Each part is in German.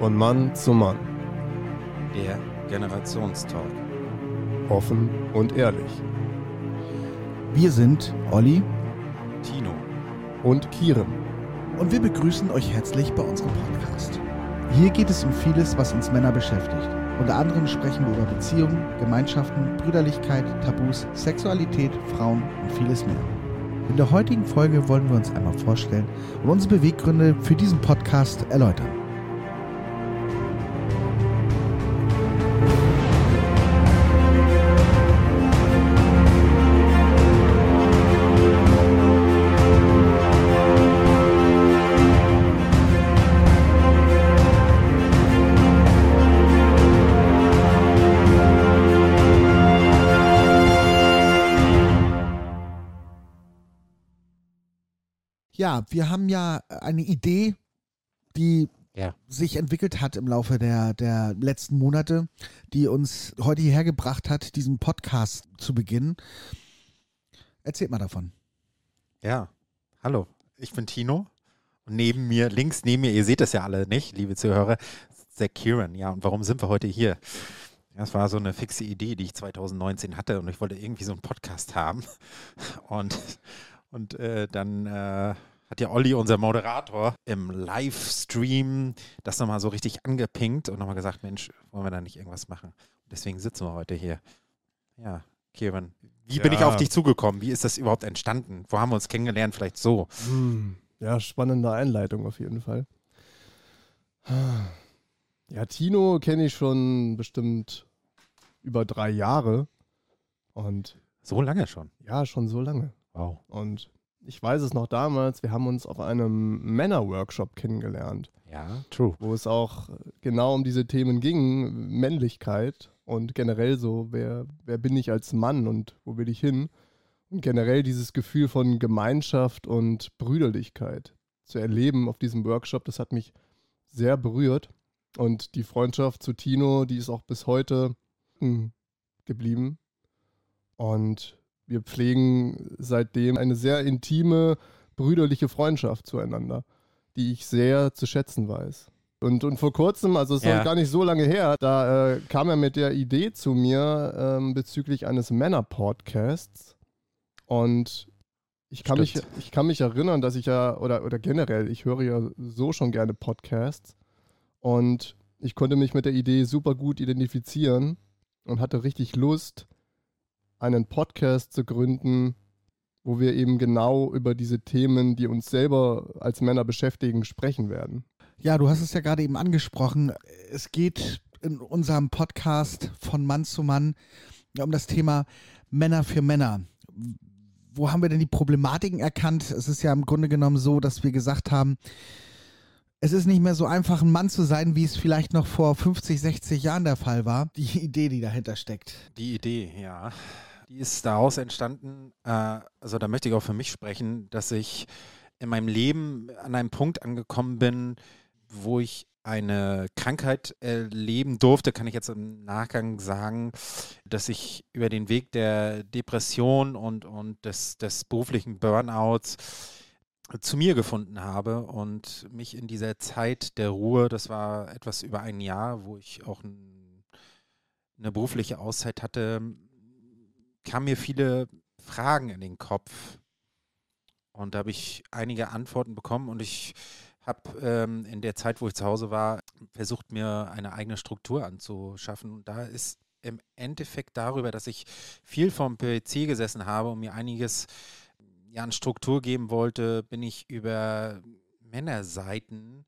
Von Mann zu Mann. Der Generationstalk. Offen und ehrlich. Wir sind Olli Tino. Und Kieren. und wir begrüßen euch herzlich bei unserem Podcast. Hier geht es um vieles, was uns Männer beschäftigt. Unter anderem sprechen wir über Beziehungen, Gemeinschaften, Brüderlichkeit, Tabus, Sexualität, Frauen und vieles mehr. In der heutigen Folge wollen wir uns einmal vorstellen und unsere Beweggründe für diesen Podcast erläutern. Ja, wir haben ja eine Idee, die Ja. sich entwickelt hat im Laufe der, der letzten Monate, die uns heute hierher gebracht hat, diesen Podcast zu beginnen. Erzählt mal davon. Ja. Hallo, ich bin Tino. Und neben mir, links neben mir, ihr seht das ja alle nicht, liebe Zuhörer, ist der Kieran. Ja, und warum sind wir heute hier? Das war so eine fixe Idee, die ich 2019 hatte und ich wollte irgendwie so einen Podcast haben. Und, und äh, dann äh, hat ja Olli, unser Moderator, im Livestream das nochmal so richtig angepinkt und nochmal gesagt, Mensch, wollen wir da nicht irgendwas machen? Deswegen sitzen wir heute hier. Ja, Kieran, wie bin ich Ja. auf dich zugekommen? Wie ist das überhaupt entstanden? Wo haben wir uns kennengelernt? Vielleicht so. Hm. Ja, spannende Einleitung auf jeden Fall. Ja, Tino kenne ich schon bestimmt über drei Jahre. Und So lange schon. ja, schon so lange. Wow. Und ich weiß es noch damals, wir haben uns auf einem Männerworkshop kennengelernt, Ja, true. wo es auch genau um diese Themen ging, Männlichkeit und generell so, wer, wer bin ich als Mann und wo will ich hin? Und generell dieses Gefühl von Gemeinschaft und Brüderlichkeit zu erleben auf diesem Workshop, das hat mich sehr berührt. Und die Freundschaft zu Tino, die ist auch bis heute hm, geblieben. Und wir pflegen seitdem eine sehr intime, brüderliche Freundschaft zueinander, die ich sehr zu schätzen weiß. Und, und vor kurzem, also es ist Ja. gar nicht so lange her, da äh, kam er mit der Idee zu mir ähm, bezüglich eines Männer-Podcasts. Und ich kann, mich, ich kann mich erinnern, dass ich ja, oder, oder generell, ich höre ja so schon gerne Podcasts. Und ich konnte mich mit der Idee super gut identifizieren und hatte richtig Lust, einen Podcast zu gründen, wo wir eben genau über diese Themen, die uns selber als Männer beschäftigen, sprechen werden. Ja, du hast es ja gerade eben angesprochen. Es geht in unserem Podcast von Mann zu Mann um das Thema Männer für Männer. Wo haben wir denn die Problematiken erkannt? Es ist ja im Grunde genommen so, dass wir gesagt haben, es ist nicht mehr so einfach, ein Mann zu sein, wie es vielleicht noch vor 50, 60 Jahren der Fall war. Die Idee, die dahinter steckt. Die Idee, ja. Die ist daraus entstanden. Äh, also da möchte ich auch für mich sprechen, dass ich in meinem Leben an einem Punkt angekommen bin, wo ich eine Krankheit erleben durfte, kann ich jetzt im Nachgang sagen, dass ich über den Weg der Depression und, und des, des beruflichen Burnouts zu mir gefunden habe und mich in dieser Zeit der Ruhe, das war etwas über ein Jahr, wo ich auch ein, eine berufliche Auszeit hatte, kamen mir viele Fragen in den Kopf. Und da habe ich einige Antworten bekommen und ich habe ähm, in der Zeit, wo ich zu Hause war, versucht, mir eine eigene Struktur anzuschaffen. Und da ist im Endeffekt darüber, dass ich viel vom PC gesessen habe und mir einiges ja, an Struktur geben wollte, bin ich über Männerseiten,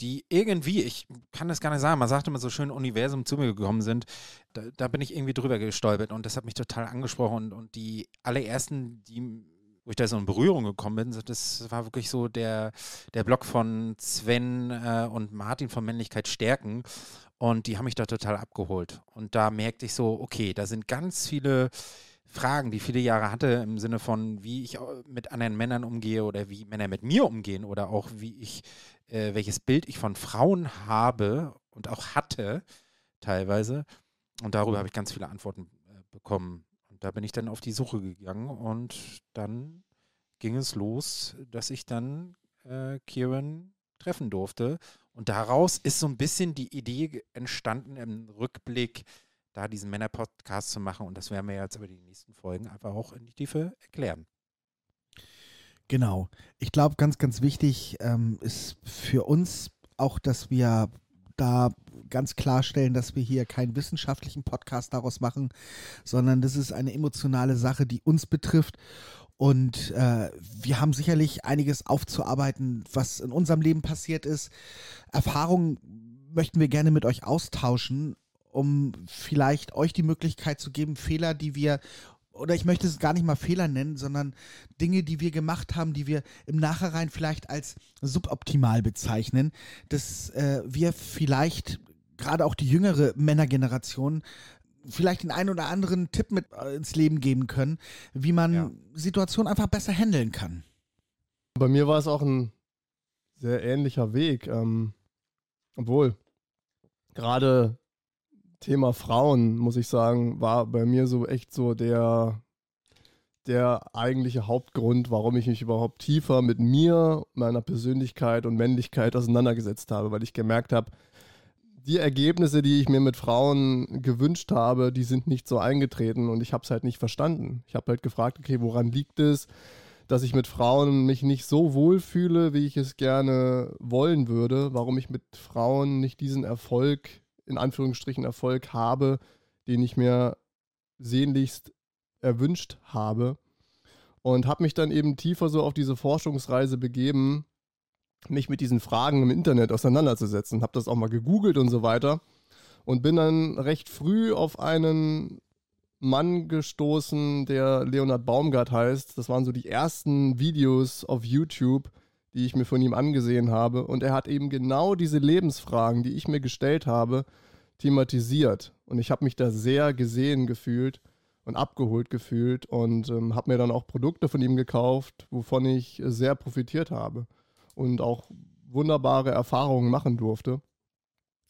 die irgendwie, ich kann das gar nicht sagen, man sagt immer so schön, Universum zu mir gekommen sind, da, da bin ich irgendwie drüber gestolpert und das hat mich total angesprochen und, und die allerersten, die, wo ich da so in Berührung gekommen bin, das war wirklich so der, der Blog von Sven äh, und Martin von Männlichkeit stärken und die haben mich da total abgeholt. Und da merkte ich so, okay, da sind ganz viele Fragen, die viele Jahre hatte, im Sinne von, wie ich au- mit anderen Männern umgehe oder wie Männer mit mir umgehen oder auch wie ich, äh, welches Bild ich von Frauen habe und auch hatte, teilweise. Und darüber habe ich ganz viele Antworten äh, bekommen. Und da bin ich dann auf die Suche gegangen und dann ging es los, dass ich dann äh, Kieran treffen durfte Und daraus ist so ein bisschen die Idee entstanden im Rückblick, da diesen Männer-Podcast zu machen. Und das werden wir jetzt über die nächsten Folgen einfach auch in die Tiefe erklären. Genau. Ich glaube, ganz, ganz wichtig ähm, ist für uns auch, dass wir da ganz klarstellen, dass wir hier keinen wissenschaftlichen Podcast daraus machen, sondern das ist eine emotionale Sache, die uns betrifft. Und äh, wir haben sicherlich einiges aufzuarbeiten, was in unserem Leben passiert ist. Erfahrungen möchten wir gerne mit euch austauschen, um vielleicht euch die Möglichkeit zu geben, Fehler, die wir oder ich möchte es gar nicht mal Fehler nennen, sondern Dinge, die wir gemacht haben, die wir im Nachhinein vielleicht als suboptimal bezeichnen, dass äh, wir vielleicht gerade auch die jüngere Männergeneration vielleicht den einen oder anderen Tipp mit äh, ins Leben geben können, wie man ja. Situationen einfach besser handeln kann. Bei mir war es auch ein sehr ähnlicher Weg, ähm, obwohl gerade Thema Frauen, muss ich sagen, war bei mir so echt so der, der eigentliche Hauptgrund, warum ich mich überhaupt tiefer mit mir, meiner Persönlichkeit und Männlichkeit auseinandergesetzt habe, weil ich gemerkt habe, die Ergebnisse, die ich mir mit Frauen gewünscht habe, die sind nicht so eingetreten und ich habe es halt nicht verstanden. Ich habe halt gefragt, okay, woran liegt es, dass ich mit Frauen mich nicht so wohl fühle, wie ich es gerne wollen würde, warum ich mit Frauen nicht diesen Erfolg in Anführungsstrichen Erfolg habe, den ich mir sehnlichst erwünscht habe. Und habe mich dann eben tiefer so auf diese Forschungsreise begeben, mich mit diesen Fragen im Internet auseinanderzusetzen. Habe das auch mal gegoogelt und so weiter. Und bin dann recht früh auf einen Mann gestoßen, der Leonard Baumgart heißt. Das waren so die ersten Videos auf YouTube, die ich mir von ihm angesehen habe. Und er hat eben genau diese Lebensfragen, die ich mir gestellt habe, thematisiert. Und ich habe mich da sehr gesehen gefühlt und abgeholt gefühlt und ähm, habe mir dann auch Produkte von ihm gekauft, wovon ich sehr profitiert habe und auch wunderbare Erfahrungen machen durfte.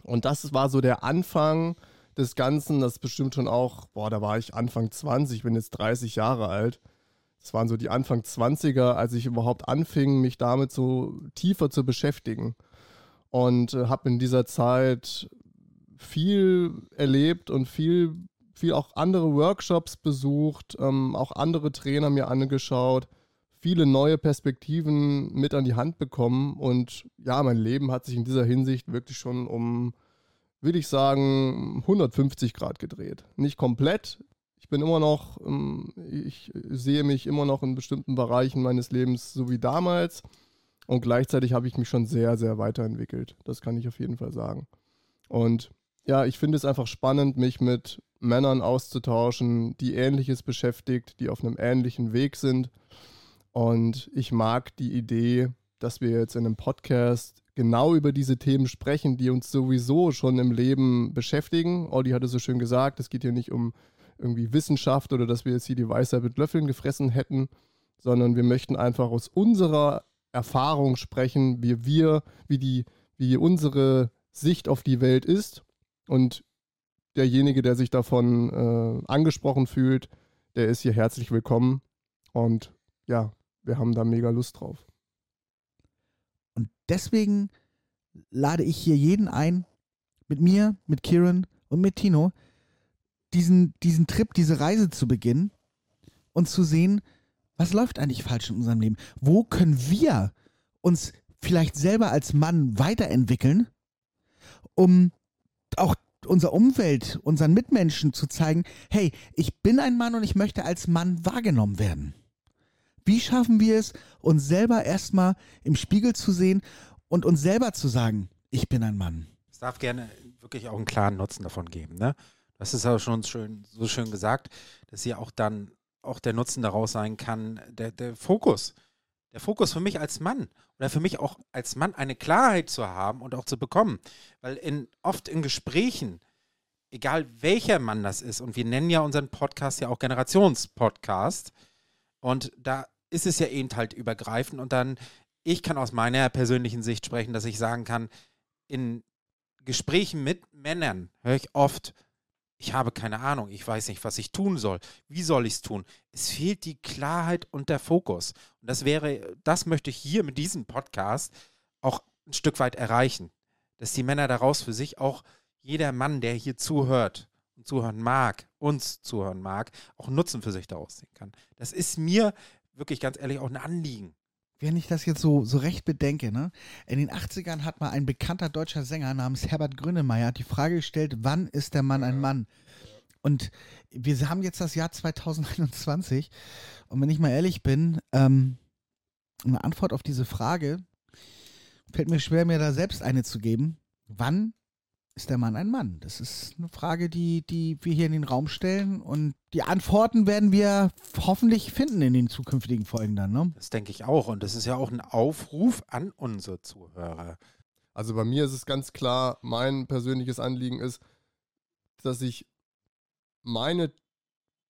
Und das war so der Anfang des Ganzen. Das bestimmt schon auch, boah, da war ich Anfang 20, ich bin jetzt 30 Jahre alt. Das waren so die Anfang 20er, als ich überhaupt anfing, mich damit so tiefer zu beschäftigen. Und äh, habe in dieser Zeit viel erlebt und viel, viel auch andere Workshops besucht, ähm, auch andere Trainer mir angeschaut, viele neue Perspektiven mit an die Hand bekommen. Und ja, mein Leben hat sich in dieser Hinsicht wirklich schon um, würde ich sagen, 150 Grad gedreht. Nicht komplett, ich bin immer noch, ähm, ich sehe mich immer noch in bestimmten Bereichen meines Lebens so wie damals. Und gleichzeitig habe ich mich schon sehr, sehr weiterentwickelt. Das kann ich auf jeden Fall sagen. Und ja, ich finde es einfach spannend, mich mit Männern auszutauschen, die Ähnliches beschäftigt, die auf einem ähnlichen Weg sind. Und ich mag die Idee, dass wir jetzt in einem Podcast genau über diese Themen sprechen, die uns sowieso schon im Leben beschäftigen. Olli hatte so schön gesagt, es geht hier nicht um irgendwie Wissenschaft oder dass wir jetzt hier die Weisheit mit Löffeln gefressen hätten, sondern wir möchten einfach aus unserer Erfahrung sprechen, wie wir, wie die, wie unsere Sicht auf die Welt ist. Und derjenige, der sich davon äh, angesprochen fühlt, der ist hier herzlich willkommen. Und ja, wir haben da mega Lust drauf. Und deswegen lade ich hier jeden ein, mit mir, mit Kieran und mit Tino, diesen, diesen Trip, diese Reise zu beginnen und zu sehen, was läuft eigentlich falsch in unserem Leben? Wo können wir uns vielleicht selber als Mann weiterentwickeln, um auch unserer Umwelt, unseren Mitmenschen zu zeigen, hey, ich bin ein Mann und ich möchte als Mann wahrgenommen werden. Wie schaffen wir es, uns selber erstmal im Spiegel zu sehen und uns selber zu sagen, ich bin ein Mann? Es darf gerne wirklich auch einen klaren Nutzen davon geben, ne? Das ist aber schon schön, so schön gesagt, dass hier auch dann auch der Nutzen daraus sein kann, der, der Fokus. Der Fokus für mich als Mann oder für mich auch als Mann eine Klarheit zu haben und auch zu bekommen. Weil in, oft in Gesprächen, egal welcher Mann das ist, und wir nennen ja unseren Podcast ja auch Generationspodcast, und da ist es ja eben halt übergreifend und dann, ich kann aus meiner persönlichen Sicht sprechen, dass ich sagen kann, in Gesprächen mit Männern höre ich oft, ich habe keine Ahnung, ich weiß nicht, was ich tun soll. Wie soll ich es tun? Es fehlt die Klarheit und der Fokus. Und das wäre, das möchte ich hier mit diesem Podcast auch ein Stück weit erreichen. dass die Männer daraus für sich auch jeder Mann, der hier zuhört und zuhören mag, uns zuhören mag, auch Nutzen für sich daraus sehen kann. Das ist mir wirklich ganz ehrlich auch ein Anliegen. Wenn ich das jetzt so, so recht bedenke, ne? In den 80ern hat mal ein bekannter deutscher Sänger namens Herbert Grönemeyer die Frage gestellt, wann ist der Mann ein Mann? Und wir haben jetzt das Jahr 2021 und wenn ich mal ehrlich bin, ähm, eine Antwort auf diese Frage fällt mir schwer, mir da selbst eine zu geben. Wann ist der Mann ein Mann? Das ist eine Frage, die, die wir hier in den Raum stellen und die Antworten werden wir hoffentlich finden in den zukünftigen Folgen dann. Ne? Das denke ich auch und das ist ja auch ein Aufruf an unsere Zuhörer. Also bei mir ist es ganz klar, mein persönliches Anliegen ist, dass ich meine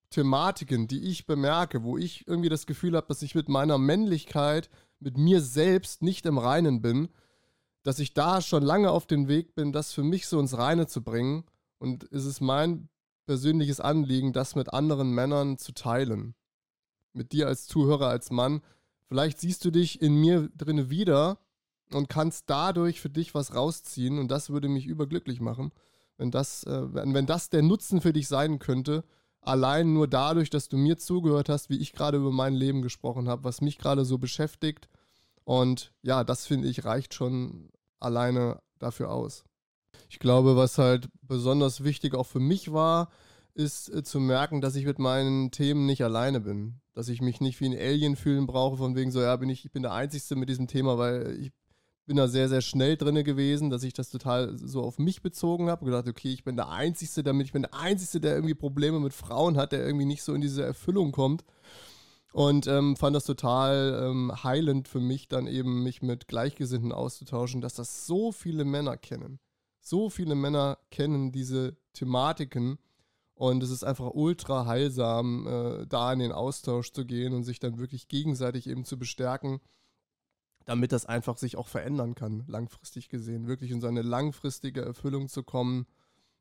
Thematiken, die ich bemerke, wo ich irgendwie das Gefühl habe, dass ich mit meiner Männlichkeit, mit mir selbst nicht im Reinen bin, dass ich da schon lange auf dem Weg bin, das für mich so ins Reine zu bringen. Und es ist mein persönliches Anliegen, das mit anderen Männern zu teilen. Mit dir als Zuhörer, als Mann. Vielleicht siehst du dich in mir drinne wieder und kannst dadurch für dich was rausziehen. Und das würde mich überglücklich machen, wenn das, äh, wenn, wenn das der Nutzen für dich sein könnte. Allein nur dadurch, dass du mir zugehört hast, wie ich gerade über mein Leben gesprochen habe, was mich gerade so beschäftigt und ja, das finde ich reicht schon alleine dafür aus. Ich glaube, was halt besonders wichtig auch für mich war, ist äh, zu merken, dass ich mit meinen Themen nicht alleine bin. Dass ich mich nicht wie ein Alien fühlen brauche, von wegen so, ja, bin ich, ich bin der Einzige mit diesem Thema, weil ich bin da sehr, sehr schnell drin gewesen, dass ich das total so auf mich bezogen habe. gedacht, okay, ich bin der Einzige, damit ich bin der Einzige, der irgendwie Probleme mit Frauen hat, der irgendwie nicht so in diese Erfüllung kommt. Und ähm, fand das total ähm, heilend für mich, dann eben mich mit Gleichgesinnten auszutauschen, dass das so viele Männer kennen. So viele Männer kennen diese Thematiken. Und es ist einfach ultra heilsam, äh, da in den Austausch zu gehen und sich dann wirklich gegenseitig eben zu bestärken, damit das einfach sich auch verändern kann, langfristig gesehen. Wirklich in so eine langfristige Erfüllung zu kommen.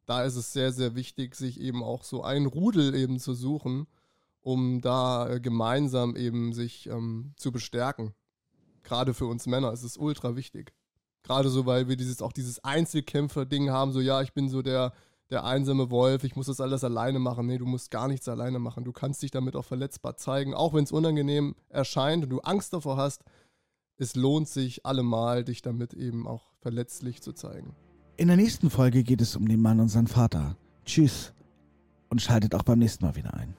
Da ist es sehr, sehr wichtig, sich eben auch so ein Rudel eben zu suchen um da äh, gemeinsam eben sich ähm, zu bestärken. Gerade für uns Männer ist es ultra wichtig. Gerade so, weil wir dieses auch dieses Einzelkämpfer-Ding haben, so ja, ich bin so der, der einsame Wolf, ich muss das alles alleine machen. Nee, du musst gar nichts alleine machen. Du kannst dich damit auch verletzbar zeigen, auch wenn es unangenehm erscheint und du Angst davor hast. Es lohnt sich allemal, dich damit eben auch verletzlich zu zeigen. In der nächsten Folge geht es um den Mann und seinen Vater. Tschüss und schaltet auch beim nächsten Mal wieder ein.